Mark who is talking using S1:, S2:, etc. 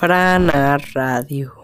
S1: Frana Radio.